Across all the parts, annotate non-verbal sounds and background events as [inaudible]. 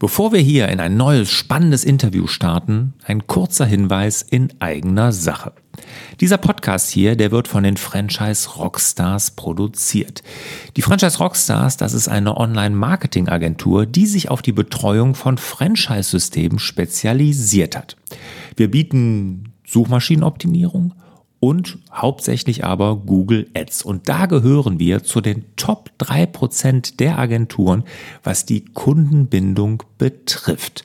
Bevor wir hier in ein neues spannendes Interview starten, ein kurzer Hinweis in eigener Sache. Dieser Podcast hier, der wird von den Franchise Rockstars produziert. Die Franchise Rockstars, das ist eine Online-Marketing-Agentur, die sich auf die Betreuung von Franchise-Systemen spezialisiert hat. Wir bieten Suchmaschinenoptimierung, und hauptsächlich aber Google Ads. Und da gehören wir zu den Top 3% der Agenturen, was die Kundenbindung betrifft.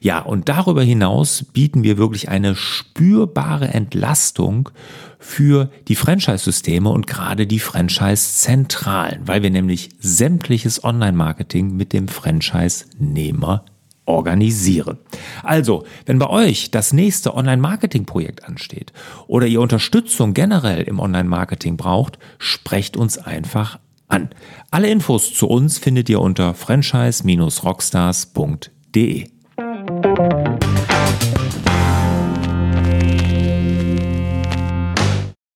Ja, und darüber hinaus bieten wir wirklich eine spürbare Entlastung für die Franchise-Systeme und gerade die Franchise-Zentralen, weil wir nämlich sämtliches Online-Marketing mit dem Franchise-Nehmer organisieren. Also, wenn bei euch das nächste Online-Marketing-Projekt ansteht oder ihr Unterstützung generell im Online-Marketing braucht, sprecht uns einfach an. Alle Infos zu uns findet ihr unter franchise-rockstars.de.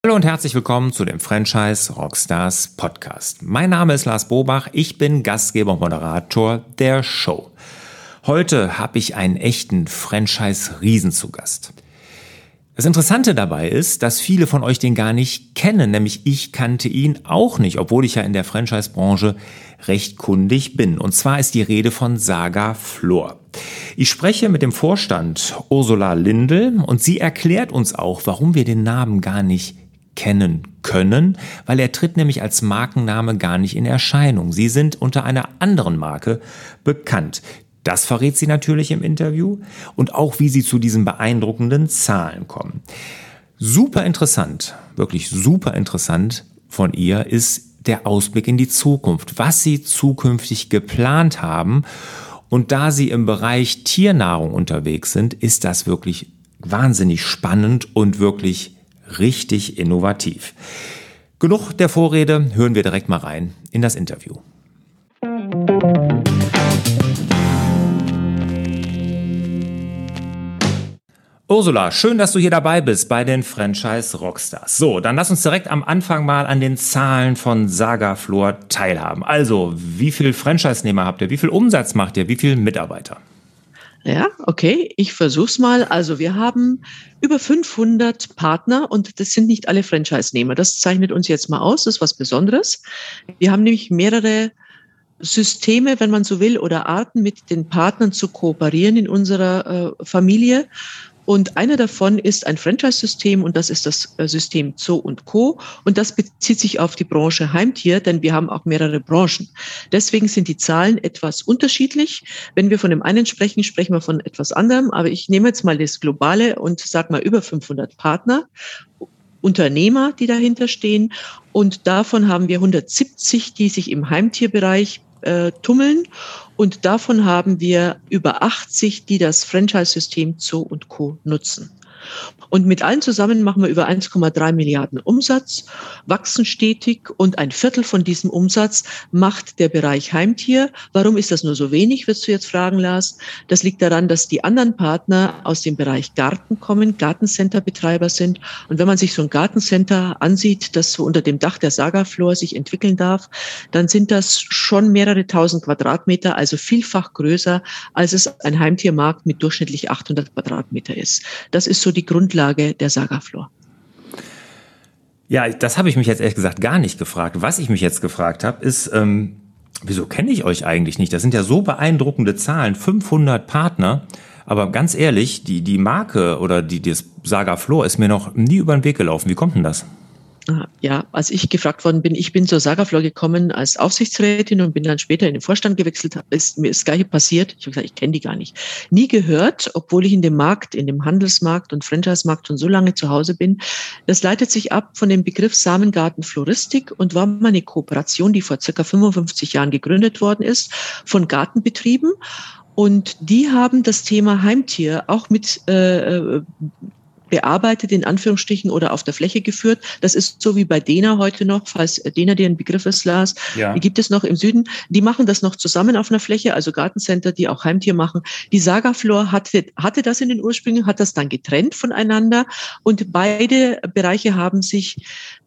Hallo und herzlich willkommen zu dem Franchise Rockstars Podcast. Mein Name ist Lars Bobach, ich bin Gastgeber und Moderator der Show. Heute habe ich einen echten Franchise-Riesen zu Gast. Das Interessante dabei ist, dass viele von euch den gar nicht kennen, nämlich ich kannte ihn auch nicht, obwohl ich ja in der Franchise-Branche recht kundig bin. Und zwar ist die Rede von Saga Flor. Ich spreche mit dem Vorstand Ursula Lindel und sie erklärt uns auch, warum wir den Namen gar nicht kennen können, weil er tritt nämlich als Markenname gar nicht in Erscheinung. Sie sind unter einer anderen Marke bekannt. Das verrät sie natürlich im Interview und auch, wie sie zu diesen beeindruckenden Zahlen kommen. Super interessant, wirklich super interessant von ihr ist der Ausblick in die Zukunft, was sie zukünftig geplant haben. Und da sie im Bereich Tiernahrung unterwegs sind, ist das wirklich wahnsinnig spannend und wirklich richtig innovativ. Genug der Vorrede, hören wir direkt mal rein in das Interview. Ursula, schön, dass du hier dabei bist bei den Franchise Rockstars. So, dann lass uns direkt am Anfang mal an den Zahlen von Saga Floor teilhaben. Also, wie viel Franchise-Nehmer habt ihr? Wie viel Umsatz macht ihr? Wie viele Mitarbeiter? Ja, okay, ich versuch's mal. Also wir haben über 500 Partner und das sind nicht alle Franchise-Nehmer. Das zeichnet uns jetzt mal aus. Das ist was Besonderes. Wir haben nämlich mehrere Systeme, wenn man so will, oder Arten, mit den Partnern zu kooperieren in unserer äh, Familie. Und einer davon ist ein Franchise-System und das ist das äh, System Zoo und Co. Und das bezieht sich auf die Branche Heimtier, denn wir haben auch mehrere Branchen. Deswegen sind die Zahlen etwas unterschiedlich. Wenn wir von dem einen sprechen, sprechen wir von etwas anderem. Aber ich nehme jetzt mal das Globale und sage mal über 500 Partner. Unternehmer, die dahinter stehen. Und davon haben wir 170, die sich im Heimtierbereich äh, tummeln. Und davon haben wir über 80, die das Franchise-System Zoo und Co. nutzen. Und mit allen zusammen machen wir über 1,3 Milliarden Umsatz, wachsen stetig und ein Viertel von diesem Umsatz macht der Bereich Heimtier. Warum ist das nur so wenig, wirst du jetzt fragen, Lars? Das liegt daran, dass die anderen Partner aus dem Bereich Garten kommen, Gartencenter-Betreiber sind. Und wenn man sich so ein Gartencenter ansieht, das so unter dem Dach der Sagaflor sich entwickeln darf, dann sind das schon mehrere tausend Quadratmeter, also vielfach größer, als es ein Heimtiermarkt mit durchschnittlich 800 Quadratmeter ist. Das ist so die Grundlage der Sagaflor? Ja, das habe ich mich jetzt ehrlich gesagt gar nicht gefragt. Was ich mich jetzt gefragt habe, ist, ähm, wieso kenne ich euch eigentlich nicht? Das sind ja so beeindruckende Zahlen, 500 Partner. Aber ganz ehrlich, die, die Marke oder die, das Saga Flor ist mir noch nie über den Weg gelaufen. Wie kommt denn das? Ja, als ich gefragt worden bin, ich bin zur Sagaflor gekommen als Aufsichtsrätin und bin dann später in den Vorstand gewechselt, ist mir das Gleiche passiert. Ich habe gesagt, ich kenne die gar nicht. Nie gehört, obwohl ich in dem Markt, in dem Handelsmarkt und Franchise-Markt schon so lange zu Hause bin. Das leitet sich ab von dem Begriff Samengarten Floristik und war mal eine Kooperation, die vor circa 55 Jahren gegründet worden ist, von Gartenbetrieben. Und die haben das Thema Heimtier auch mit äh, bearbeitet, in Anführungsstrichen, oder auf der Fläche geführt. Das ist so wie bei Dena heute noch, falls Dena dir ein Begriff ist, Lars. Ja. Die gibt es noch im Süden. Die machen das noch zusammen auf einer Fläche, also Gartencenter, die auch Heimtier machen. Die Sagaflor hatte, hatte das in den Ursprüngen, hat das dann getrennt voneinander und beide Bereiche haben sich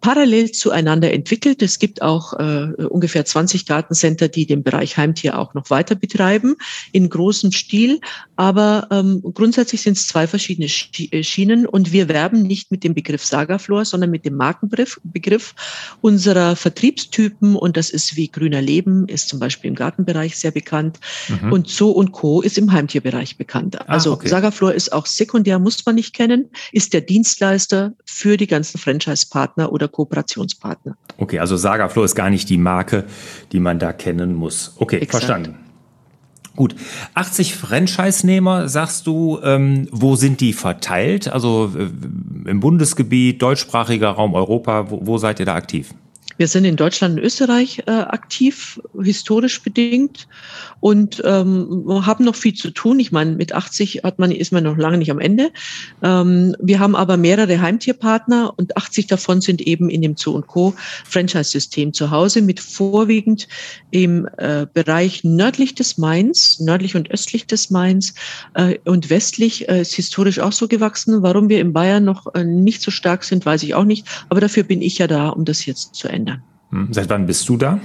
parallel zueinander entwickelt. Es gibt auch äh, ungefähr 20 Gartencenter, die den Bereich Heimtier auch noch weiter betreiben, in großem Stil. Aber ähm, grundsätzlich sind es zwei verschiedene äh, Schienen und wir werben nicht mit dem Begriff Sagaflor, sondern mit dem Markenbegriff Begriff unserer Vertriebstypen. Und das ist wie Grüner Leben, ist zum Beispiel im Gartenbereich sehr bekannt. Mhm. Und So und Co. ist im Heimtierbereich bekannt. Ah, also okay. Sagaflor ist auch sekundär, muss man nicht kennen, ist der Dienstleister für die ganzen Franchise-Partner oder Kooperationspartner. Okay, also Sagaflow ist gar nicht die Marke, die man da kennen muss. Okay, Exakt. verstanden. Gut, 80 Franchise-Nehmer, sagst du, ähm, wo sind die verteilt? Also äh, im Bundesgebiet, deutschsprachiger Raum Europa, wo, wo seid ihr da aktiv? Wir sind in Deutschland und Österreich äh, aktiv, historisch bedingt und ähm, haben noch viel zu tun. Ich meine, mit 80 hat man, ist man noch lange nicht am Ende. Ähm, wir haben aber mehrere Heimtierpartner und 80 davon sind eben in dem Zoo Co. Franchise-System zu Hause mit vorwiegend im äh, Bereich nördlich des Mains, nördlich und östlich des Mains äh, und westlich äh, ist historisch auch so gewachsen. Warum wir in Bayern noch äh, nicht so stark sind, weiß ich auch nicht. Aber dafür bin ich ja da, um das jetzt zu ändern ändern. Hm. Seit wann bist du da?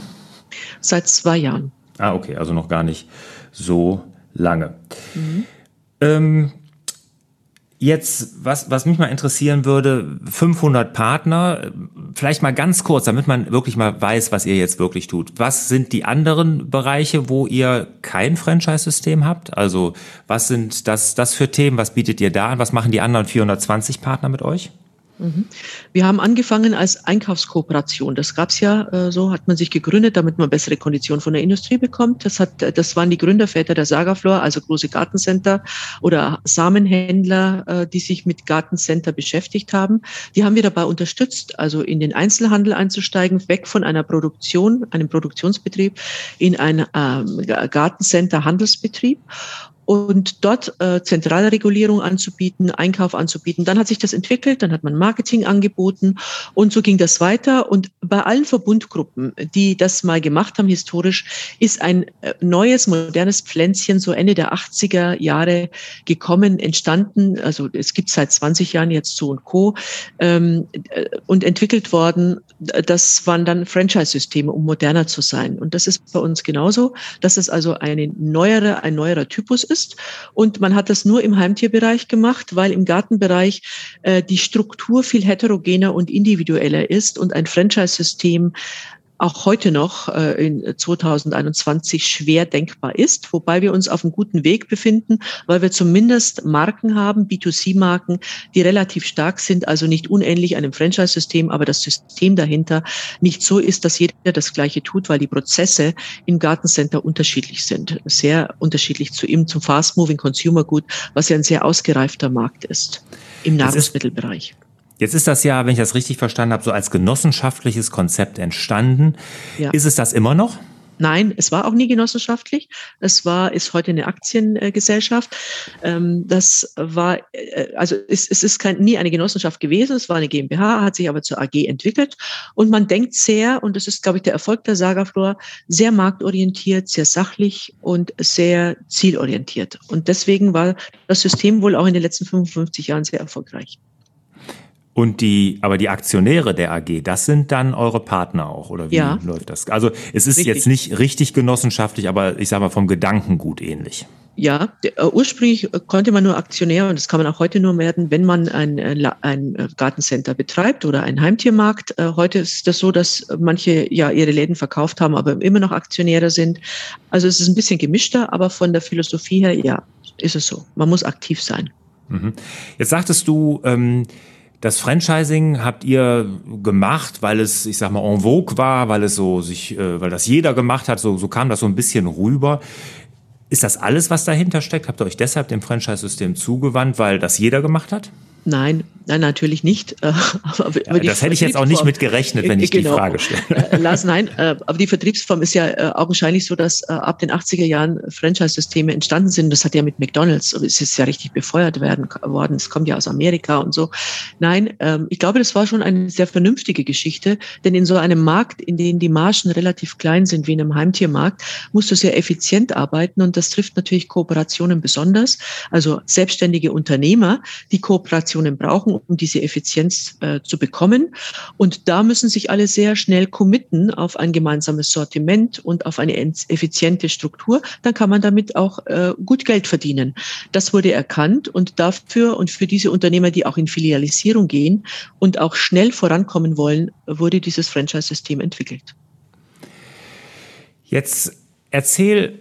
Seit zwei Jahren. Ah, okay, also noch gar nicht so lange. Mhm. Ähm, jetzt, was, was mich mal interessieren würde, 500 Partner, vielleicht mal ganz kurz, damit man wirklich mal weiß, was ihr jetzt wirklich tut. Was sind die anderen Bereiche, wo ihr kein Franchise-System habt? Also was sind das, das für Themen? Was bietet ihr da an? Was machen die anderen 420 Partner mit euch? Mhm. Wir haben angefangen als Einkaufskooperation. Das gab es ja äh, so, hat man sich gegründet, damit man bessere Konditionen von der Industrie bekommt. Das, hat, das waren die Gründerväter der Sagaflor, also große Gartencenter oder Samenhändler, äh, die sich mit Gartencenter beschäftigt haben. Die haben wir dabei unterstützt, also in den Einzelhandel einzusteigen, weg von einer Produktion, einem Produktionsbetrieb in ein ähm, Gartencenter-Handelsbetrieb und dort äh, zentrale Regulierung anzubieten, Einkauf anzubieten. Dann hat sich das entwickelt, dann hat man Marketing angeboten und so ging das weiter. Und bei allen Verbundgruppen, die das mal gemacht haben historisch, ist ein äh, neues, modernes Pflänzchen so Ende der 80er Jahre gekommen, entstanden. Also es gibt seit 20 Jahren jetzt so und Co. Ähm, äh, und entwickelt worden. Das waren dann Franchise-Systeme, um moderner zu sein. Und das ist bei uns genauso, dass es also eine neuere, ein neuerer Typus ist ist. Und man hat das nur im Heimtierbereich gemacht, weil im Gartenbereich äh, die Struktur viel heterogener und individueller ist und ein Franchise-System auch heute noch äh, in 2021 schwer denkbar ist, wobei wir uns auf einem guten Weg befinden, weil wir zumindest Marken haben, B2C-Marken, die relativ stark sind, also nicht unähnlich einem Franchise-System, aber das System dahinter nicht so ist, dass jeder das Gleiche tut, weil die Prozesse im Gartencenter unterschiedlich sind, sehr unterschiedlich zu ihm, zum Fast-Moving Consumer Good, was ja ein sehr ausgereifter Markt ist im Nahrungsmittelbereich. Jetzt ist das ja, wenn ich das richtig verstanden habe, so als genossenschaftliches Konzept entstanden. Ja. Ist es das immer noch? Nein, es war auch nie genossenschaftlich. Es war, ist heute eine Aktiengesellschaft. Ähm, das war, äh, also es, es ist kein, nie eine Genossenschaft gewesen. Es war eine GmbH, hat sich aber zur AG entwickelt. Und man denkt sehr, und das ist, glaube ich, der Erfolg der Sagaflor, sehr marktorientiert, sehr sachlich und sehr zielorientiert. Und deswegen war das System wohl auch in den letzten 55 Jahren sehr erfolgreich. Und die, aber die Aktionäre der AG, das sind dann eure Partner auch, oder wie ja. läuft das? Also es ist richtig. jetzt nicht richtig genossenschaftlich, aber ich sage mal vom Gedankengut ähnlich. Ja, äh, ursprünglich konnte man nur Aktionär und das kann man auch heute nur werden, wenn man ein, äh, ein äh, Gartencenter betreibt oder einen Heimtiermarkt. Heute ist das so, dass manche ja ihre Läden verkauft haben, aber immer noch Aktionäre sind. Also es ist ein bisschen gemischter, aber von der Philosophie her, ja, ist es so. Man muss aktiv sein. Mhm. Jetzt sagtest du, ähm, das Franchising habt ihr gemacht, weil es, ich sag mal, en vogue war, weil es so sich, äh, weil das jeder gemacht hat, so, so kam das so ein bisschen rüber. Ist das alles, was dahinter steckt? Habt ihr euch deshalb dem Franchise-System zugewandt, weil das jeder gemacht hat? Nein, Nein, natürlich nicht. [laughs] Äh, ja, das hätte ich jetzt auch nicht mit gerechnet, wenn ich genau. die Frage stelle. Äh, Lars, nein, äh, aber die Vertriebsform ist ja augenscheinlich so, dass ab den 80er Jahren Franchise-Systeme entstanden sind. Das hat ja mit McDonalds, es ist ja richtig befeuert werden worden. Es kommt ja aus Amerika und so. Nein, ähm, ich glaube, das war schon eine sehr vernünftige Geschichte, denn in so einem Markt, in dem die Margen relativ klein sind, wie in einem Heimtiermarkt, musst du sehr effizient arbeiten und das trifft natürlich Kooperationen besonders. Also selbstständige Unternehmer, die Kooperationen brauchen, um diese Effizienz äh, zu bekommen. Und da müssen sich alle sehr schnell committen auf ein gemeinsames Sortiment und auf eine effiziente Struktur. Dann kann man damit auch äh, gut Geld verdienen. Das wurde erkannt und dafür und für diese Unternehmer, die auch in Filialisierung gehen und auch schnell vorankommen wollen, wurde dieses Franchise-System entwickelt. Jetzt erzähl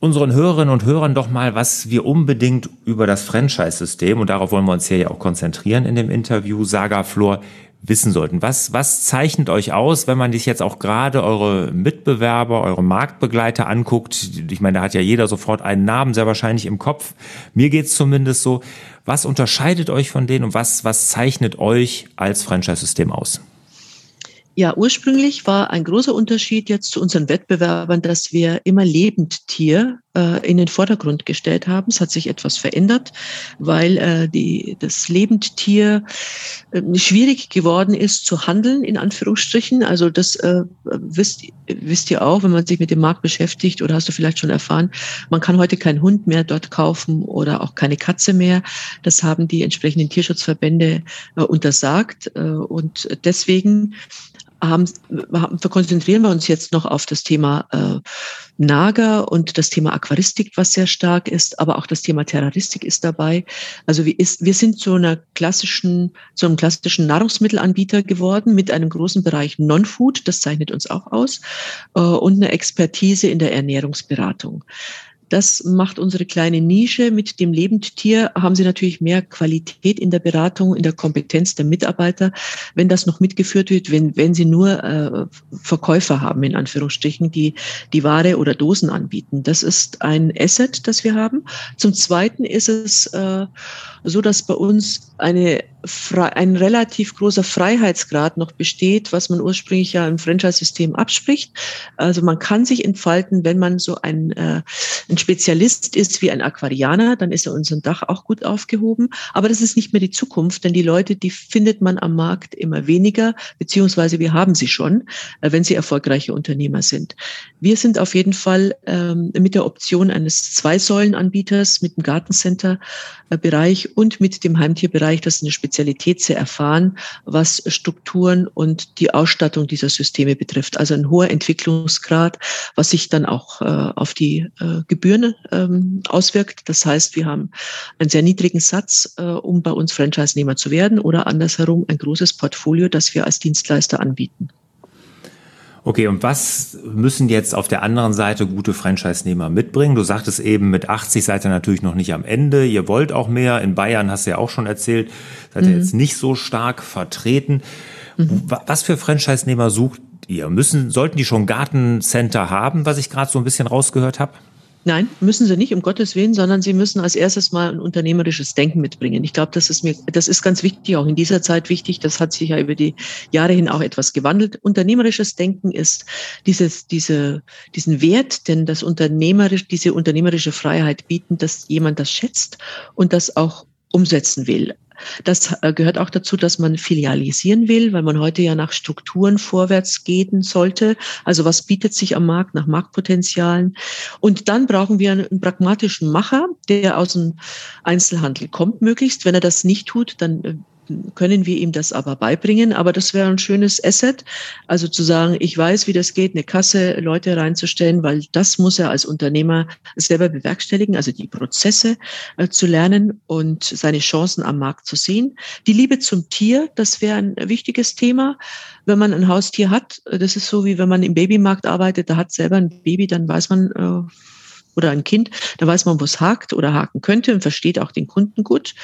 unseren Hörerinnen und Hörern doch mal, was wir unbedingt über das Franchise-System, und darauf wollen wir uns hier ja auch konzentrieren in dem Interview, Saga Flor, wissen sollten. Was, was zeichnet euch aus, wenn man sich jetzt auch gerade eure Mitbewerber, eure Marktbegleiter anguckt? Ich meine, da hat ja jeder sofort einen Namen, sehr wahrscheinlich im Kopf. Mir geht's zumindest so. Was unterscheidet euch von denen und was, was zeichnet euch als Franchise-System aus? Ja, ursprünglich war ein großer Unterschied jetzt zu unseren Wettbewerbern, dass wir immer Lebendtier äh, in den Vordergrund gestellt haben. Es hat sich etwas verändert, weil äh, die, das Lebendtier äh, schwierig geworden ist zu handeln, in Anführungsstrichen. Also das äh, wisst, wisst ihr auch, wenn man sich mit dem Markt beschäftigt oder hast du vielleicht schon erfahren, man kann heute keinen Hund mehr dort kaufen oder auch keine Katze mehr. Das haben die entsprechenden Tierschutzverbände äh, untersagt. Äh, und deswegen haben, konzentrieren wir uns jetzt noch auf das Thema äh, Nager und das Thema Aquaristik, was sehr stark ist, aber auch das Thema Terroristik ist dabei. Also wir, ist, wir sind zu einer klassischen, zu einem klassischen Nahrungsmittelanbieter geworden mit einem großen Bereich Non-Food, das zeichnet uns auch aus, äh, und eine Expertise in der Ernährungsberatung. Das macht unsere kleine Nische. Mit dem Lebendtier haben Sie natürlich mehr Qualität in der Beratung, in der Kompetenz der Mitarbeiter, wenn das noch mitgeführt wird, wenn, wenn Sie nur äh, Verkäufer haben, in Anführungsstrichen, die die Ware oder Dosen anbieten. Das ist ein Asset, das wir haben. Zum Zweiten ist es äh, so, dass bei uns eine ein relativ großer Freiheitsgrad noch besteht, was man ursprünglich ja im Franchise-System abspricht. Also man kann sich entfalten, wenn man so ein, äh, ein Spezialist ist wie ein Aquarianer, dann ist er unserem Dach auch gut aufgehoben. Aber das ist nicht mehr die Zukunft, denn die Leute, die findet man am Markt immer weniger, beziehungsweise wir haben sie schon, äh, wenn sie erfolgreiche Unternehmer sind. Wir sind auf jeden Fall ähm, mit der Option eines Zwei-Säulen-Anbieters mit dem Gartencenter-Bereich und mit dem Heimtierbereich, das ist eine Spezialität Spezialität sehr erfahren, was Strukturen und die Ausstattung dieser Systeme betrifft. Also ein hoher Entwicklungsgrad, was sich dann auch äh, auf die äh, Gebühren ähm, auswirkt. Das heißt, wir haben einen sehr niedrigen Satz, äh, um bei uns Franchise-Nehmer zu werden oder andersherum ein großes Portfolio, das wir als Dienstleister anbieten. Okay, und was müssen jetzt auf der anderen Seite gute Franchise-Nehmer mitbringen? Du sagtest eben, mit 80 seid ihr natürlich noch nicht am Ende. Ihr wollt auch mehr. In Bayern hast du ja auch schon erzählt, seid ihr mhm. jetzt nicht so stark vertreten. Mhm. Was für Franchise-Nehmer sucht ihr? Müssen, sollten die schon Gartencenter haben, was ich gerade so ein bisschen rausgehört habe? Nein, müssen sie nicht, um Gottes Willen, sondern sie müssen als erstes mal ein unternehmerisches Denken mitbringen. Ich glaube, das ist mir, das ist ganz wichtig, auch in dieser Zeit wichtig. Das hat sich ja über die Jahre hin auch etwas gewandelt. Unternehmerisches Denken ist dieses, diese, diesen Wert, denn das unternehmerisch, diese unternehmerische Freiheit bieten, dass jemand das schätzt und das auch umsetzen will. Das äh, gehört auch dazu, dass man filialisieren will, weil man heute ja nach Strukturen vorwärts gehen sollte. Also was bietet sich am Markt nach Marktpotenzialen? Und dann brauchen wir einen pragmatischen Macher, der aus dem Einzelhandel kommt, möglichst. Wenn er das nicht tut, dann äh, können wir ihm das aber beibringen. Aber das wäre ein schönes Asset. Also zu sagen, ich weiß, wie das geht, eine Kasse, Leute reinzustellen, weil das muss er als Unternehmer selber bewerkstelligen, also die Prozesse äh, zu lernen und seine Chancen am Markt zu sehen. Die Liebe zum Tier, das wäre ein wichtiges Thema. Wenn man ein Haustier hat, das ist so wie wenn man im Babymarkt arbeitet, da hat selber ein Baby, dann weiß man, äh, oder ein Kind, da weiß man, wo es hakt oder haken könnte und versteht auch den Kunden gut.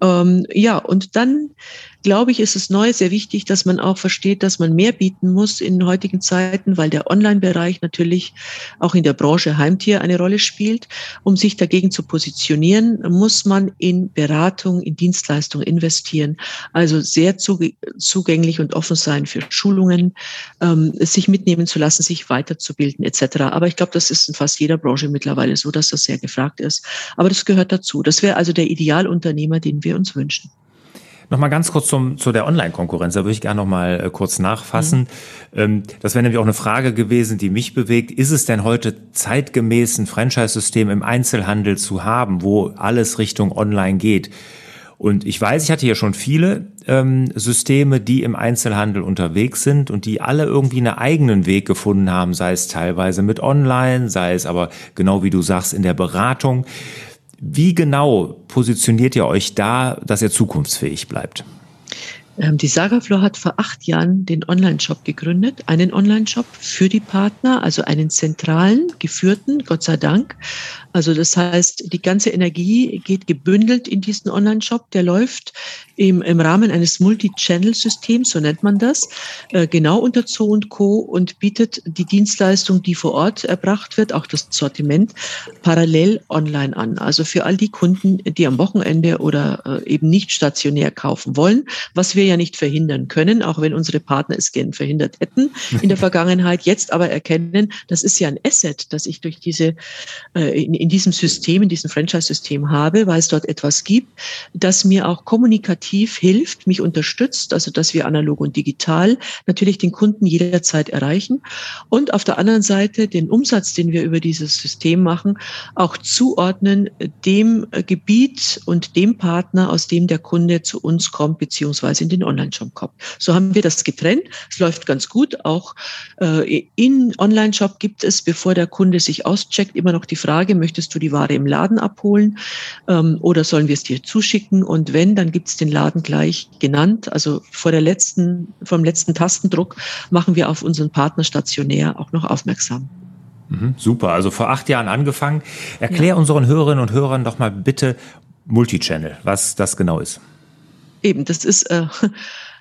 Ähm, ja, und dann glaube ich, ist es neu sehr wichtig, dass man auch versteht, dass man mehr bieten muss in heutigen Zeiten, weil der Online-Bereich natürlich auch in der Branche Heimtier eine Rolle spielt. Um sich dagegen zu positionieren, muss man in Beratung, in Dienstleistung investieren. Also sehr zugänglich und offen sein für Schulungen, ähm, sich mitnehmen zu lassen, sich weiterzubilden etc. Aber ich glaube, das ist in fast jeder Branche mittlerweile so, dass das sehr gefragt ist. Aber das gehört dazu. Das wäre also der Idealunternehmer, den wir uns wünschen. Nochmal ganz kurz zum, zu der Online-Konkurrenz. Da würde ich gerne nochmal äh, kurz nachfassen. Mhm. Ähm, das wäre nämlich auch eine Frage gewesen, die mich bewegt. Ist es denn heute zeitgemäß ein Franchise-System im Einzelhandel zu haben, wo alles Richtung Online geht? Und ich weiß, ich hatte hier schon viele ähm, Systeme, die im Einzelhandel unterwegs sind und die alle irgendwie einen eigenen Weg gefunden haben, sei es teilweise mit Online, sei es aber genau wie du sagst in der Beratung. Wie genau positioniert ihr euch da, dass ihr zukunftsfähig bleibt? Ähm, die Sagafloor hat vor acht Jahren den Online-Shop gegründet, einen Online-Shop für die Partner, also einen zentralen, geführten, Gott sei Dank, also das heißt, die ganze Energie geht gebündelt in diesen Online-Shop. Der läuft im, im Rahmen eines Multi-Channel-Systems, so nennt man das, äh, genau unter Zoo und Co. und bietet die Dienstleistung, die vor Ort erbracht wird, auch das Sortiment, parallel online an. Also für all die Kunden, die am Wochenende oder äh, eben nicht stationär kaufen wollen, was wir ja nicht verhindern können, auch wenn unsere Partner es gern verhindert hätten in der [laughs] Vergangenheit, jetzt aber erkennen, das ist ja ein Asset, das ich durch diese äh, in, in diesem System, in diesem Franchise-System habe, weil es dort etwas gibt, das mir auch kommunikativ hilft, mich unterstützt, also dass wir analog und digital natürlich den Kunden jederzeit erreichen und auf der anderen Seite den Umsatz, den wir über dieses System machen, auch zuordnen dem Gebiet und dem Partner, aus dem der Kunde zu uns kommt, beziehungsweise in den Online-Shop kommt. So haben wir das getrennt. Es läuft ganz gut. Auch äh, in Online-Shop gibt es, bevor der Kunde sich auscheckt, immer noch die Frage, möchte möchtest du die Ware im Laden abholen ähm, oder sollen wir es dir zuschicken? Und wenn, dann gibt es den Laden gleich genannt. Also vor der letzten, vom letzten Tastendruck machen wir auf unseren Partner stationär auch noch aufmerksam. Mhm, super, also vor acht Jahren angefangen. Erklär ja. unseren Hörerinnen und Hörern doch mal bitte Multichannel, was das genau ist. Eben, das ist äh,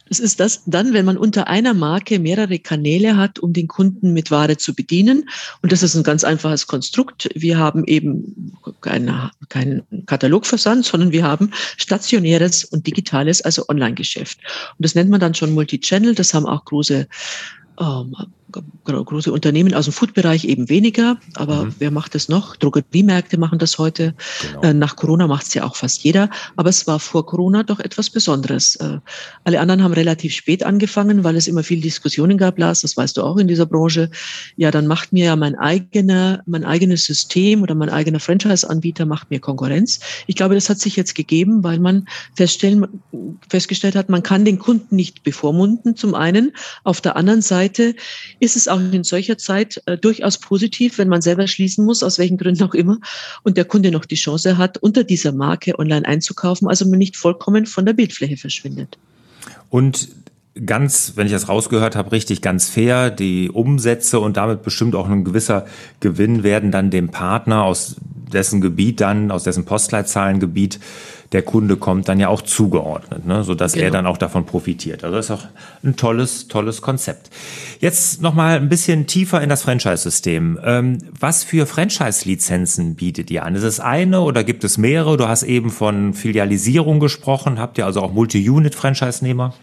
das ist das dann, wenn man unter einer Marke mehrere Kanäle hat, um den Kunden mit Ware zu bedienen. Und das ist ein ganz einfaches Konstrukt. Wir haben eben keinen kein Katalogversand, sondern wir haben stationäres und digitales, also Online-Geschäft. Und das nennt man dann schon Multichannel. Das haben auch große ähm, große Unternehmen aus dem Food-Bereich eben weniger, aber mhm. wer macht das noch? Drogeriemärkte machen das heute. Genau. Äh, nach Corona macht es ja auch fast jeder, aber es war vor Corona doch etwas Besonderes. Äh, alle anderen haben relativ spät angefangen, weil es immer viel Diskussionen gab, Lars, das weißt du auch in dieser Branche. Ja, dann macht mir ja mein eigener, mein eigenes System oder mein eigener Franchise-Anbieter macht mir Konkurrenz. Ich glaube, das hat sich jetzt gegeben, weil man feststellen, festgestellt hat, man kann den Kunden nicht bevormunden, zum einen. Auf der anderen Seite ist es auch in solcher Zeit äh, durchaus positiv, wenn man selber schließen muss, aus welchen Gründen auch immer, und der Kunde noch die Chance hat, unter dieser Marke online einzukaufen, also man nicht vollkommen von der Bildfläche verschwindet. Und ganz, wenn ich das rausgehört habe, richtig ganz fair. Die Umsätze und damit bestimmt auch ein gewisser Gewinn werden dann dem Partner aus dessen Gebiet dann, aus dessen Postleitzahlengebiet der Kunde kommt, dann ja auch zugeordnet, ne? sodass genau. er dann auch davon profitiert. Also das ist auch ein tolles, tolles Konzept. Jetzt nochmal ein bisschen tiefer in das Franchise-System. Ähm, was für Franchise-Lizenzen bietet ihr an? Ist es eine oder gibt es mehrere? Du hast eben von Filialisierung gesprochen. Habt ihr also auch Multi-Unit-Franchise-Nehmer?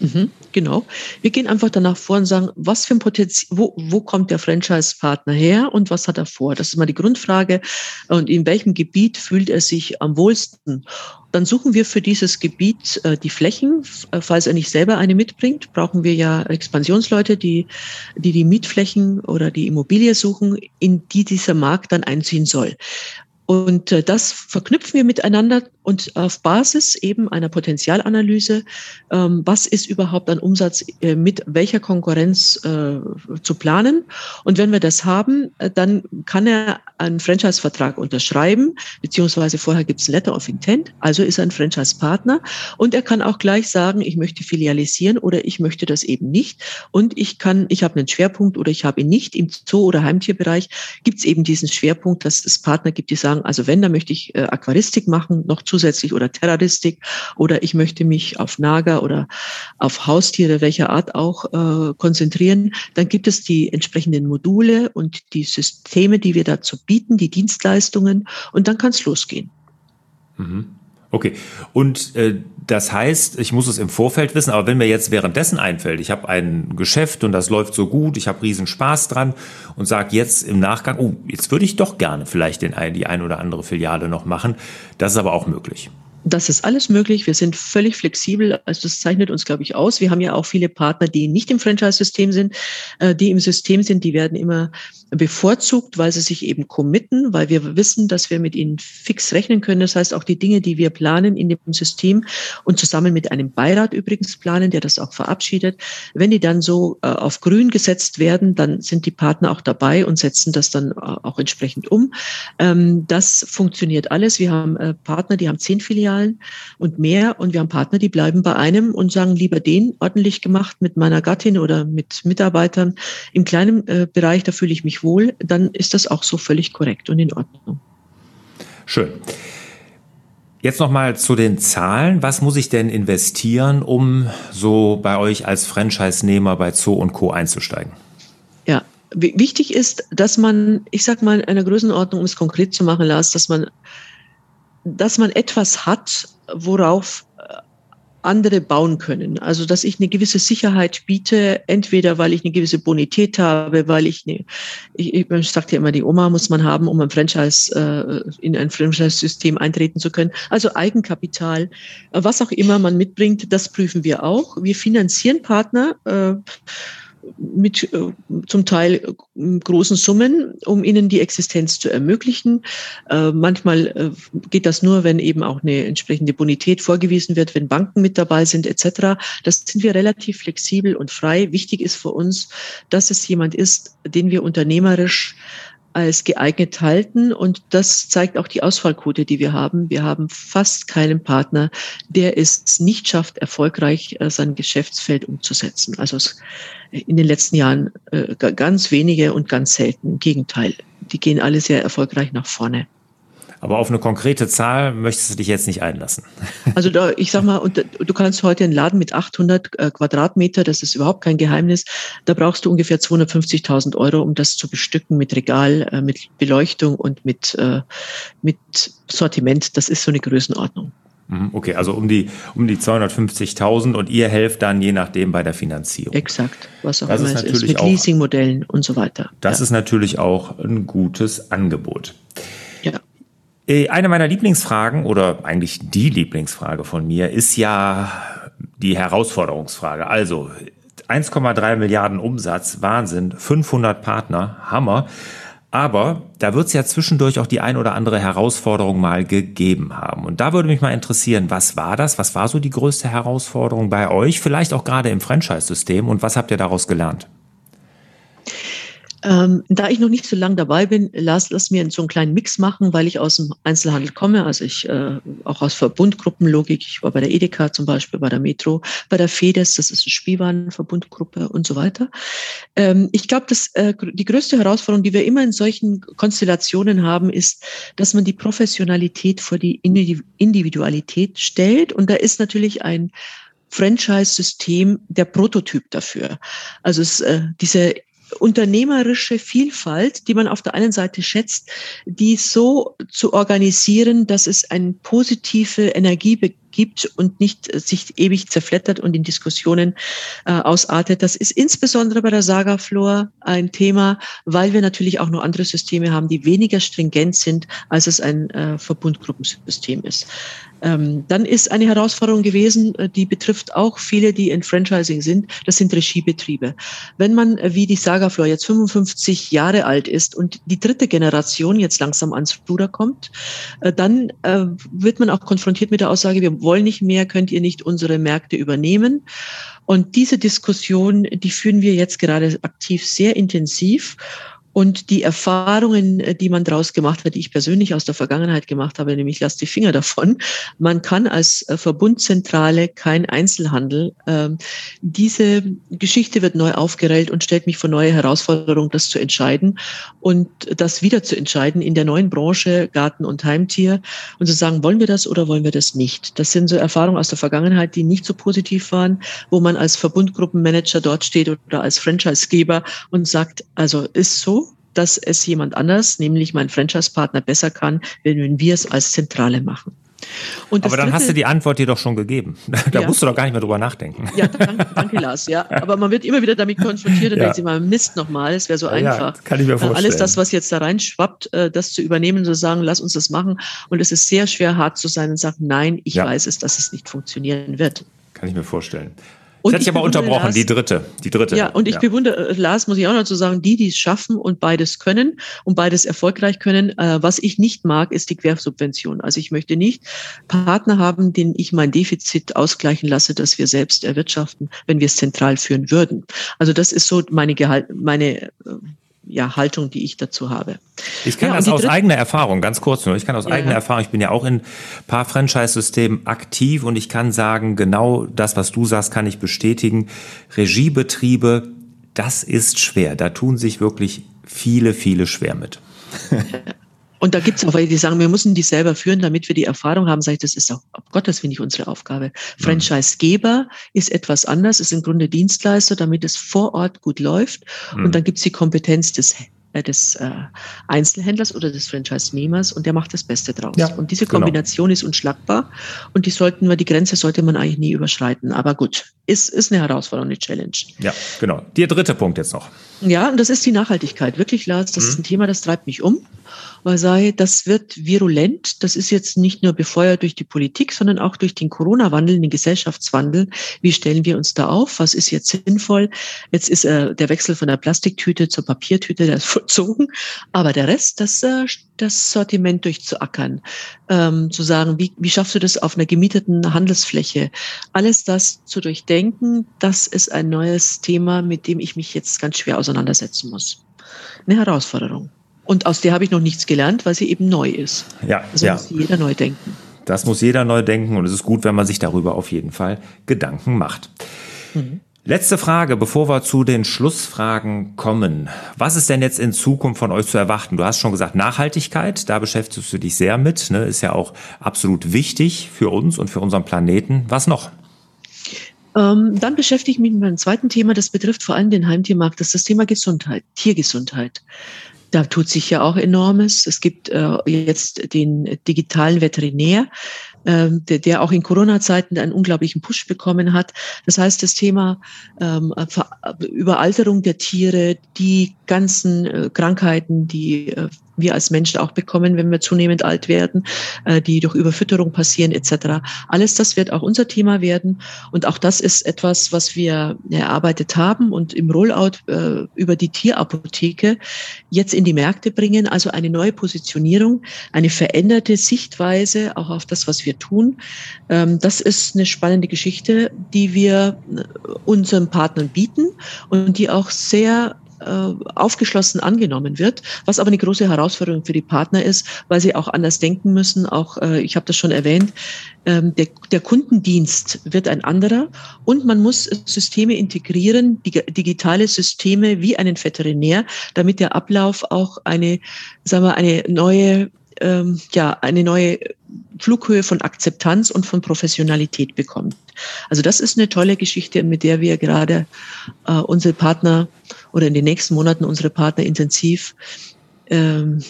Mhm, genau. Wir gehen einfach danach vor und sagen, was für ein Potenzial, wo, wo kommt der Franchise-Partner her und was hat er vor? Das ist mal die Grundfrage. Und in welchem Gebiet fühlt er sich am wohlsten? Dann suchen wir für dieses Gebiet äh, die Flächen. Falls er nicht selber eine mitbringt, brauchen wir ja Expansionsleute, die, die die Mietflächen oder die Immobilie suchen, in die dieser Markt dann einziehen soll. Und äh, das verknüpfen wir miteinander und auf Basis eben einer Potenzialanalyse, ähm, was ist überhaupt an Umsatz äh, mit welcher Konkurrenz äh, zu planen. Und wenn wir das haben, äh, dann kann er einen Franchise-Vertrag unterschreiben, beziehungsweise vorher gibt es ein Letter of Intent, also ist er ein Franchise-Partner. Und er kann auch gleich sagen, ich möchte filialisieren oder ich möchte das eben nicht. Und ich kann, ich habe einen Schwerpunkt oder ich habe ihn nicht. Im Zoo- oder Heimtierbereich gibt es eben diesen Schwerpunkt, dass es Partner gibt, die sagen, sagen, also wenn, dann möchte ich äh, Aquaristik machen, noch zusätzlich oder Terroristik oder ich möchte mich auf Nager oder auf Haustiere welcher Art auch äh, konzentrieren, dann gibt es die entsprechenden Module und die Systeme, die wir dazu bieten, die Dienstleistungen und dann kann es losgehen. Mhm. Okay. Und äh, das heißt, ich muss es im Vorfeld wissen, aber wenn mir jetzt währenddessen einfällt, ich habe ein Geschäft und das läuft so gut, ich habe riesen Spaß dran und sage jetzt im Nachgang, oh, jetzt würde ich doch gerne vielleicht den, die ein oder andere Filiale noch machen. Das ist aber auch möglich. Das ist alles möglich. Wir sind völlig flexibel. Also das zeichnet uns, glaube ich, aus. Wir haben ja auch viele Partner, die nicht im Franchise-System sind. Äh, die im System sind, die werden immer bevorzugt, weil sie sich eben committen, weil wir wissen, dass wir mit ihnen fix rechnen können. Das heißt, auch die Dinge, die wir planen in dem System und zusammen mit einem Beirat übrigens planen, der das auch verabschiedet, wenn die dann so äh, auf grün gesetzt werden, dann sind die Partner auch dabei und setzen das dann äh, auch entsprechend um. Ähm, das funktioniert alles. Wir haben Partner, die haben zehn Filialen Filialen und mehr. Und wir haben Partner, die bleiben bei einem und sagen lieber den ordentlich gemacht mit meiner Gattin oder mit Mitarbeitern im kleinen äh, Bereich, da fühle ich mich wohl. Dann ist das auch so völlig korrekt und in Ordnung. Schön. Jetzt nochmal zu den Zahlen. Was muss ich denn investieren, um so bei euch als Franchise-Nehmer bei Zoo und Co. einzusteigen? Ja, wichtig ist, dass man, ich sag mal, in einer Größenordnung, um es konkret zu machen, Lars, dass man dass man etwas hat, worauf andere bauen können. Also, dass ich eine gewisse Sicherheit biete, entweder weil ich eine gewisse Bonität habe, weil ich eine, ich, ich sagte ja immer, die Oma muss man haben, um ein Franchise, äh, in ein Franchise-System eintreten zu können. Also Eigenkapital, äh, was auch immer man mitbringt, das prüfen wir auch. Wir finanzieren Partner, äh, mit äh, zum Teil äh, großen Summen, um ihnen die Existenz zu ermöglichen. Äh, manchmal äh, geht das nur, wenn eben auch eine entsprechende Bonität vorgewiesen wird, wenn Banken mit dabei sind etc. Das sind wir relativ flexibel und frei. Wichtig ist für uns, dass es jemand ist, den wir unternehmerisch als geeignet halten. Und das zeigt auch die Ausfallquote, die wir haben. Wir haben fast keinen Partner, der es nicht schafft, erfolgreich äh, sein Geschäftsfeld umzusetzen. Also in den letzten Jahren äh, ganz wenige und ganz selten. Im Gegenteil, die gehen alle sehr erfolgreich nach vorne. Aber auf eine konkrete Zahl möchtest du dich jetzt nicht einlassen. [laughs] Also da, ich sag mal, und du kannst heute einen Laden mit 800 äh, Quadratmeter, das ist überhaupt kein Geheimnis, da brauchst du ungefähr 250.000 Euro, um das zu bestücken mit Regal, äh, mit Beleuchtung und mit, äh, mit Sortiment. Das ist so eine Größenordnung. Mhm, okay, also um die, um die 250.000 und ihr helft dann je nachdem bei der Finanzierung. Exakt, was auch das immer ist es ist, mit Leasingmodellen und so weiter. Das ja. ist natürlich auch ein gutes Angebot. Äh, eine meiner Lieblingsfragen oder eigentlich die Lieblingsfrage von mir ist ja die Herausforderungsfrage. Also 1,3 Milliarden Umsatz, Wahnsinn, 500 Partner, Hammer. Aber da wird es ja zwischendurch auch die ein oder andere Herausforderung mal gegeben haben. Und da würde mich mal interessieren, was war das? Was war so die größte Herausforderung bei euch? Vielleicht auch gerade im Franchise-System. Und was habt ihr daraus gelernt? Ähm, da ich noch nicht so lange dabei bin, lass, lass mir so einen kleinen Mix machen, weil ich aus dem Einzelhandel komme, also ich äh, auch aus Verbundgruppenlogik. Ich war bei der Edeka zum Beispiel, bei der Metro, bei der FEDES, das ist eine Spielwarenverbundgruppe und so weiter. Ähm, ich glaube, dass äh, die größte Herausforderung, die wir immer in solchen Konstellationen haben, ist, dass man die Professionalität vor die Individualität stellt. Und da ist natürlich ein Franchise-System der Prototyp dafür. Also es, äh, diese unternehmerische Vielfalt, die man auf der einen Seite schätzt, die so zu organisieren, dass es eine positive Energie gibt und nicht sich ewig zerflettert und in Diskussionen äh, ausartet. Das ist insbesondere bei der Saga Flor ein Thema, weil wir natürlich auch noch andere Systeme haben, die weniger stringent sind, als es ein äh, Verbundgruppensystem ist. Ähm, dann ist eine Herausforderung gewesen, äh, die betrifft auch viele, die in Franchising sind. Das sind Regiebetriebe. Wenn man, äh, wie die Saga Flor jetzt 55 Jahre alt ist und die dritte Generation jetzt langsam ans Ruder kommt, äh, dann äh, wird man auch konfrontiert mit der Aussage, wir wollen nicht mehr, könnt ihr nicht unsere Märkte übernehmen. Und diese Diskussion, die führen wir jetzt gerade aktiv sehr intensiv. Und die Erfahrungen, äh, die man daraus gemacht hat, die ich persönlich aus der Vergangenheit gemacht habe, nämlich lass die Finger davon. Man kann als äh, Verbundzentrale kein Einzelhandel. Ähm, diese Geschichte wird neu aufgerellt und stellt mich vor neue Herausforderungen, das zu entscheiden und das wieder zu entscheiden in der neuen Branche Garten und Heimtier und zu sagen, wollen wir das oder wollen wir das nicht? Das sind so Erfahrungen aus der Vergangenheit, die nicht so positiv waren, wo man als Verbundgruppenmanager dort steht oder als Franchisegeber und sagt, also ist so, dass es jemand anders, nämlich mein Franchise-Partner, besser kann, wenn wir es als Zentrale machen. Aber dann dritte, hast du die Antwort dir doch schon gegeben. [laughs] Da ja. musst du doch gar nicht mehr drüber nachdenken. Ja, danke, danke Lars. Ja, aber man wird immer wieder damit konfrontiert und ja. denkt sich mal, Mist nochmal, es wäre so einfach. Ja, kann ich mir vorstellen. Alles das, was jetzt da reinschwappt, äh, das zu übernehmen, zu sagen, lass uns das machen. Und es ist sehr schwer, hart zu sein und sagen, nein, ich weiß es, dass es nicht funktionieren wird. Kann ich mir vorstellen. Und das hätte ich aber unterbrochen, Lars, die dritte. Die dritte. Ja, und ich ja. bewundere, äh, Lars, muss ich auch noch dazu sagen, die, die es schaffen und beides können und beides erfolgreich können. Äh, was ich nicht mag, ist die Quersubvention. Also ich möchte nicht Partner haben, denen ich mein Defizit ausgleichen lasse, dass wir selbst erwirtschaften, wenn wir es zentral führen würden. Also das ist so meine Gehalt, meine äh, ja, Haltung, die ich dazu habe. Ich kann ja, das aus eigener Erfahrung, ganz kurz nur, ich kann aus ja, eigener. Erfahrung, ich bin ja auch in paar Franchise-Systemen aktiv und ich kann sagen, genau das, was du sagst, kann ich bestätigen. Regiebetriebe, das ist schwer. Da tun sich wirklich viele, viele schwer mit. [laughs] Und da gibt es auch welche, die sagen, wir müssen die selber führen, damit wir die Erfahrung haben. Sag ich, das ist auch, oh Gott, das finde ich unsere Aufgabe. Franchisegeber ist etwas anders, ist im Grunde Dienstleister, damit es vor Ort gut läuft. Mhm. Und dann gibt es die Kompetenz des äh, des äh, Einzelhändlers oder des Franchise-Nehmers und der macht das Beste draus. Ja, und diese genau. Kombination genau. ist unschlagbar und die sollten wir, die Grenze sollte man eigentlich nie überschreiten. Aber gut, ist, ist eine Herausforderung, eine Challenge. Ja, genau. Der dritte Punkt jetzt noch. Ja, und das ist die Nachhaltigkeit. Wirklich, Lars, das mhm. ist ein Thema, das treibt mich um weil sei, das wird virulent. Das ist jetzt nicht nur befeuert durch die Politik, sondern auch durch den Corona-Wandel, den Gesellschaftswandel. Wie stellen wir uns da auf? Was ist jetzt sinnvoll? Jetzt ist äh, der Wechsel von der Plastiktüte zur Papiertüte, der ist [laughs] vollzogen. Aber der Rest, das, äh, das Sortiment durchzuackern, ähm, zu sagen, wie, wie schaffst du das auf einer gemieteten Handelsfläche? Alles das zu durchdenken, das ist ein neues Thema, mit dem ich mich jetzt ganz schwer auseinandersetzen muss. Eine Herausforderung. Und aus der habe ich noch nichts gelernt, weil sie eben neu ist. Ja, also ja. muss jeder neu denken. Das muss jeder neu denken und es ist gut, wenn man sich darüber auf jeden Fall Gedanken macht. Mhm. Letzte Frage, bevor wir zu den Schlussfragen kommen. Was ist denn jetzt in Zukunft von euch zu erwarten? Du hast schon gesagt, Nachhaltigkeit, da beschäftigst du dich sehr mit, ne? ist ja auch absolut wichtig für uns und für unseren Planeten. Was noch? Ähm, dann beschäftige ich mich mit meinem zweiten Thema, das betrifft vor allem den Heimtiermarkt, das ist das Thema Gesundheit, Tiergesundheit. Da tut sich ja auch enormes. Es gibt äh, jetzt den digitalen Veterinär, ähm, der, der auch in Corona-Zeiten einen unglaublichen Push bekommen hat. Das heißt, das Thema ähm, Überalterung der Tiere, die ganzen äh, Krankheiten, die äh, wir als Menschen auch bekommen, wenn wir zunehmend alt werden, äh, die durch Überfütterung passieren etc. Alles das wird auch unser Thema werden. Und auch das ist etwas, was wir erarbeitet haben und im Rollout äh, über die Tierapotheke jetzt in die Märkte bringen. Also eine neue Positionierung, eine veränderte Sichtweise auch auf das, was wir tun. Ähm, das ist eine spannende Geschichte, die wir äh, unseren Partnern bieten und die auch sehr äh, aufgeschlossen angenommen wird, was aber eine große Herausforderung für die Partner ist, weil sie auch anders denken müssen. Auch, äh, ich habe das schon erwähnt, ähm, der, der Kundendienst wird ein anderer und man muss Systeme integrieren, digitale Systeme wie einen Veterinär, damit der Ablauf auch eine, sagen wir, eine neue ähm, ja, eine neue Flughöhe von Akzeptanz und von Professionalität bekommt. Also das ist eine tolle Geschichte, mit der wir gerade äh, unsere Partner oder in den nächsten Monaten unsere Partner intensiv ähm,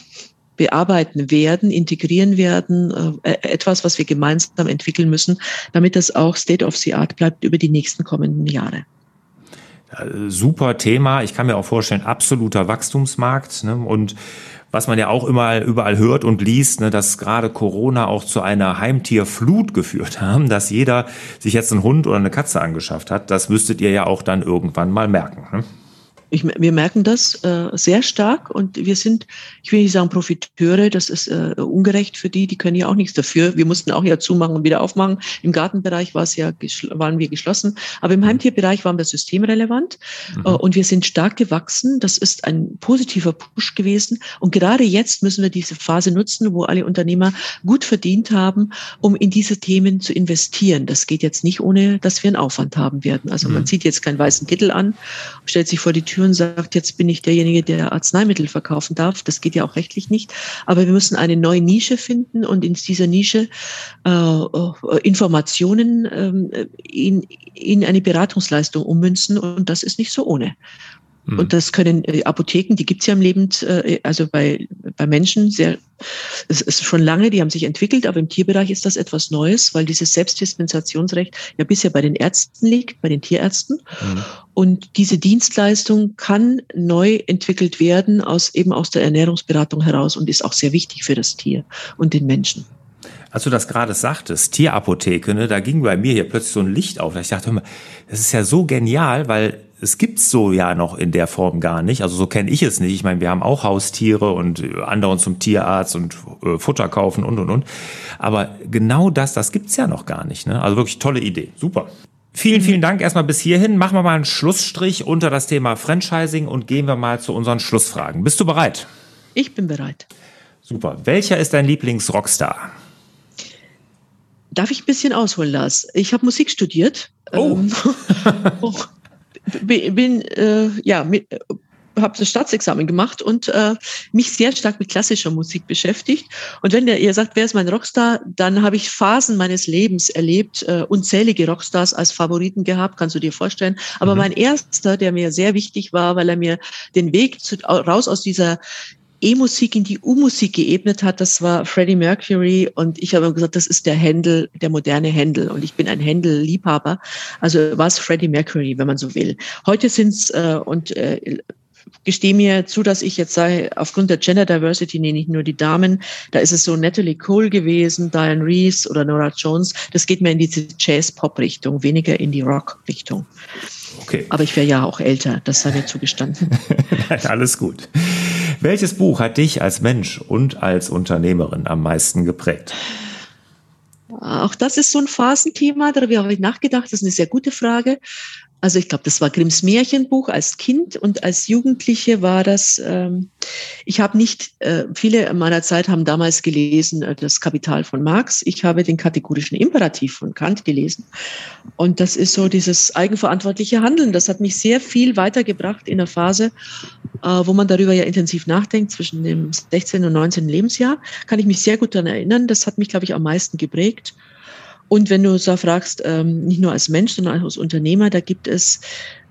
bearbeiten werden, integrieren werden, äh, etwas, was wir gemeinsam entwickeln müssen, damit das auch State of the Art bleibt über die nächsten kommenden Jahre. Super Thema. Ich kann mir auch vorstellen, absoluter Wachstumsmarkt. Ne? Und was man ja auch immer überall hört und liest, ne, dass gerade Corona auch zu einer Heimtierflut geführt haben, dass jeder sich jetzt einen Hund oder eine Katze angeschafft hat. Das müsstet ihr ja auch dann irgendwann mal merken. Ne? Ich, wir merken das äh, sehr stark und wir sind, ich will nicht sagen Profiteure, das ist äh, ungerecht für die, die können ja auch nichts dafür. Wir mussten auch ja zumachen und wieder aufmachen. Im Gartenbereich war es ja, waren wir geschlossen, aber im mhm. Heimtierbereich waren wir systemrelevant mhm. äh, und wir sind stark gewachsen. Das ist ein positiver Push gewesen und gerade jetzt müssen wir diese Phase nutzen, wo alle Unternehmer gut verdient haben, um in diese Themen zu investieren. Das geht jetzt nicht ohne, dass wir einen Aufwand haben werden. Also man mhm. zieht jetzt keinen weißen Kittel an, stellt sich vor die Tür Tür und sagt, jetzt bin ich derjenige, der Arzneimittel verkaufen darf. Das geht ja auch rechtlich nicht. Aber wir müssen eine neue Nische finden und in dieser Nische äh, äh Informationen äh, in, in eine Beratungsleistung ummünzen. Und das ist nicht so ohne. Mhm. Und das können äh, Apotheken, die gibt's ja im Leben, äh, also bei, bei Menschen sehr, es ist schon lange, die haben sich entwickelt, aber im Tierbereich ist das etwas Neues, weil dieses Selbstdispensationsrecht ja bisher bei den Ärzten liegt, bei den Tierärzten. Mhm. Und diese Dienstleistung kann neu entwickelt werden aus eben aus der Ernährungsberatung heraus und ist auch sehr wichtig für das Tier und den Menschen. Als du das gerade sagtest, Tierapotheke, ne, da ging bei mir hier plötzlich so ein Licht auf. Ich dachte, mal, das ist ja so genial, weil es gibt's so ja noch in der Form gar nicht. Also so kenne ich es nicht. Ich meine, wir haben auch Haustiere und anderen zum Tierarzt und äh, Futter kaufen und und und. Aber genau das, das gibt's ja noch gar nicht. Ne? Also wirklich tolle Idee. Super. Vielen, vielen Dank erstmal bis hierhin. Machen wir mal einen Schlussstrich unter das Thema Franchising und gehen wir mal zu unseren Schlussfragen. Bist du bereit? Ich bin bereit. Super. Welcher ist dein Lieblingsrockstar? Darf ich ein bisschen ausholen, Lars? Ich habe Musik studiert. Oh. Ähm, [laughs] bin äh, ja habe das Staatsexamen gemacht und äh, mich sehr stark mit klassischer Musik beschäftigt. Und wenn ihr sagt, wer ist mein Rockstar, dann habe ich Phasen meines Lebens erlebt, äh, unzählige Rockstars als Favoriten gehabt, kannst du dir vorstellen. Aber mhm. mein erster, der mir sehr wichtig war, weil er mir den Weg zu, raus aus dieser E-Musik in die U-Musik geebnet hat, das war Freddie Mercury und ich habe gesagt, das ist der Händel, der moderne Händel und ich bin ein Händel-Liebhaber. Also war es Freddie Mercury, wenn man so will. Heute sind's äh, und äh, gestehe mir zu, dass ich jetzt sage, aufgrund der Gender Diversity nehme ich nur die Damen. Da ist es so Natalie Cole gewesen, Diane Reese oder Nora Jones. Das geht mir in diese Jazz-Pop-Richtung, weniger in die Rock-Richtung. Okay. Aber ich wäre ja auch älter, das sei mir zugestanden. [laughs] Alles gut. Welches Buch hat dich als Mensch und als Unternehmerin am meisten geprägt? Auch das ist so ein Phasenthema, darüber habe ich nachgedacht. Das ist eine sehr gute Frage. Also ich glaube, das war Grimms Märchenbuch als Kind und als Jugendliche war das, ähm, ich habe nicht, äh, viele meiner Zeit haben damals gelesen äh, das Kapital von Marx. Ich habe den kategorischen Imperativ von Kant gelesen. Und das ist so dieses eigenverantwortliche Handeln. Das hat mich sehr viel weitergebracht in der Phase, äh, wo man darüber ja intensiv nachdenkt, zwischen dem 16. und 19. Lebensjahr. Kann ich mich sehr gut daran erinnern. Das hat mich, glaube ich, am meisten geprägt. Und wenn du so fragst, ähm, nicht nur als Mensch, sondern auch als Unternehmer, da gibt es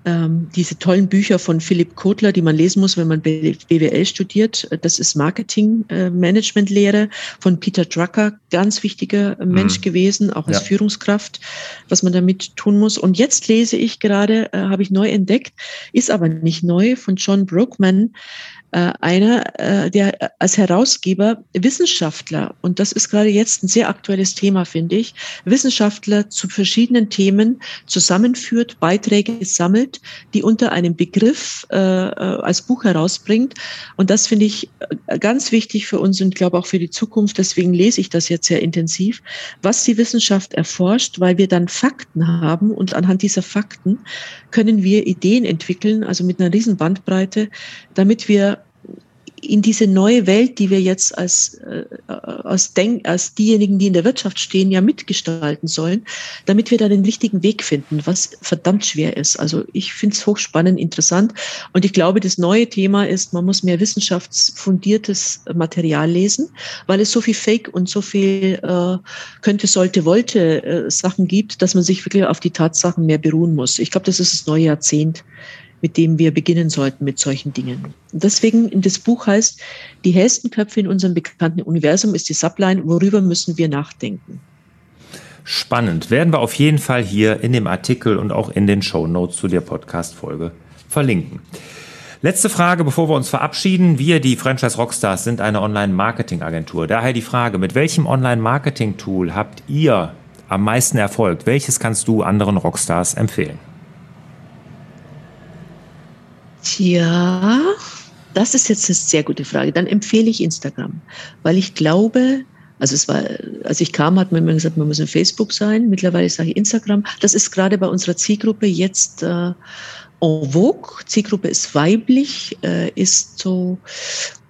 ähm, diese tollen Bücher von Philipp Kotler, die man lesen muss, wenn man BWL studiert. Das ist Marketing-Management-Lehre äh, von Peter Drucker, ganz wichtiger Mensch mhm. gewesen, auch als ja. Führungskraft, was man damit tun muss. Und jetzt lese ich gerade, äh, habe ich neu entdeckt, ist aber nicht neu, von John Brookman, äh, einer, äh, der als Herausgeber Wissenschaftler, und das ist gerade jetzt ein sehr aktuelles Thema, finde ich, Wissenschaftler zu verschiedenen Themen zusammenführt, Beiträge sammelt, die unter einem Begriff äh, als Buch herausbringt. Und das finde ich ganz wichtig für uns und glaube auch für die Zukunft. Deswegen lese ich das jetzt sehr intensiv, was die Wissenschaft erforscht, weil wir dann Fakten haben und anhand dieser Fakten können wir Ideen entwickeln, also mit einer riesen Bandbreite, damit wir in diese neue Welt, die wir jetzt als, äh, als, Denk als diejenigen, die in der Wirtschaft stehen, ja mitgestalten sollen, damit wir da den richtigen Weg finden, was verdammt schwer ist. Also ich finde es hochspannend, interessant. Und ich glaube, das neue Thema ist, man muss mehr wissenschaftsfundiertes Material lesen, weil es so viel Fake und so viel äh, könnte, sollte, wollte äh, Sachen gibt, dass man sich wirklich auf die Tatsachen mehr beruhen muss. Ich glaube, das ist das neue Jahrzehnt mit dem wir beginnen sollten mit solchen Dingen. Und deswegen, das Buch heißt, die hellsten Köpfe in unserem bekannten Universum ist die Subline, worüber müssen wir nachdenken. Spannend. Werden wir auf jeden Fall hier in dem Artikel und auch in den Show Notes zu der Podcast-Folge verlinken. Letzte Frage, bevor wir uns verabschieden. Wir, die Franchise Rockstars, sind eine Online-Marketing-Agentur. Daher die Frage, mit welchem Online-Marketing-Tool habt ihr am meisten Erfolg? Welches kannst du anderen Rockstars empfehlen? Tja, das ist jetzt eine sehr gute Frage. Dann empfehle ich Instagram, weil ich glaube, also es war, als ich kam, hat man immer gesagt, man muss in Facebook sein. Mittlerweile sage ich Instagram. Das ist gerade bei unserer Zielgruppe jetzt äh, en vogue. Zielgruppe ist weiblich, äh, ist so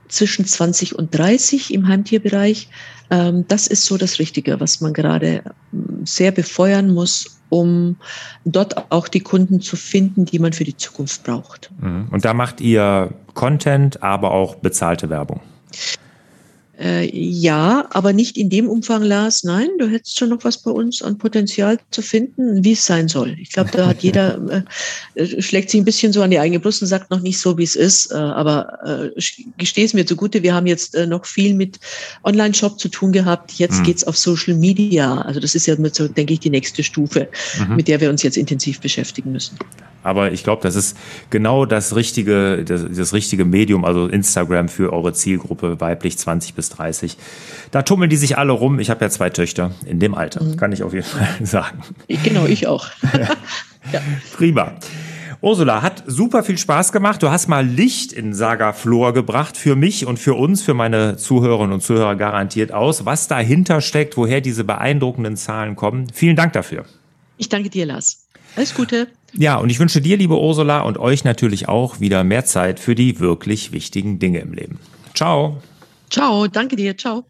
zwischen 20 und 30 im Heimtierbereich. Ähm, das ist so das Richtige, was man gerade ähm, sehr befeuern muss, um dort auch die Kunden zu finden, die man für die Zukunft braucht. Mhm. Und da macht ihr Content, aber auch bezahlte Werbung. Äh, ja, aber nicht in dem Umfang, Lars. Nein, du hättest schon noch was bei uns an Potenzial zu finden, wie es sein soll. Ich glaube, da hat jeder, [laughs] äh, schlägt sich ein bisschen so an die eigene Brust und sagt noch nicht so, wie es ist. Äh, aber äh, gestehe es mir zugute, wir haben jetzt äh, noch viel mit Online-Shop zu tun gehabt. Jetzt mhm. geht's auf Social Media. Also das ist ja, so, denke ich, die nächste Stufe, mhm. mit der wir uns jetzt intensiv beschäftigen müssen. Aber ich glaube, das ist genau das richtige, das, das, richtige Medium, also Instagram für eure Zielgruppe, weiblich 20 bis 30. Da tummeln die sich alle rum. Ich habe ja zwei Töchter in dem Alter, mhm. kann ich auf jeden Fall [laughs] sagen. Genau, ich auch. [laughs] ja. Prima. Ursula, hat super viel Spaß gemacht. Du hast mal Licht in Saga Flor gebracht für mich und für uns, für meine Zuhörerinnen und Zuhörer garantiert aus, was dahinter steckt, woher diese beeindruckenden Zahlen kommen. Vielen Dank dafür. Ich danke dir, Lars. Alles Gute. Ja, und ich wünsche dir, liebe Ursula, und euch natürlich auch wieder mehr Zeit für die wirklich wichtigen Dinge im Leben. Ciao. Ciao, danke dir, ciao.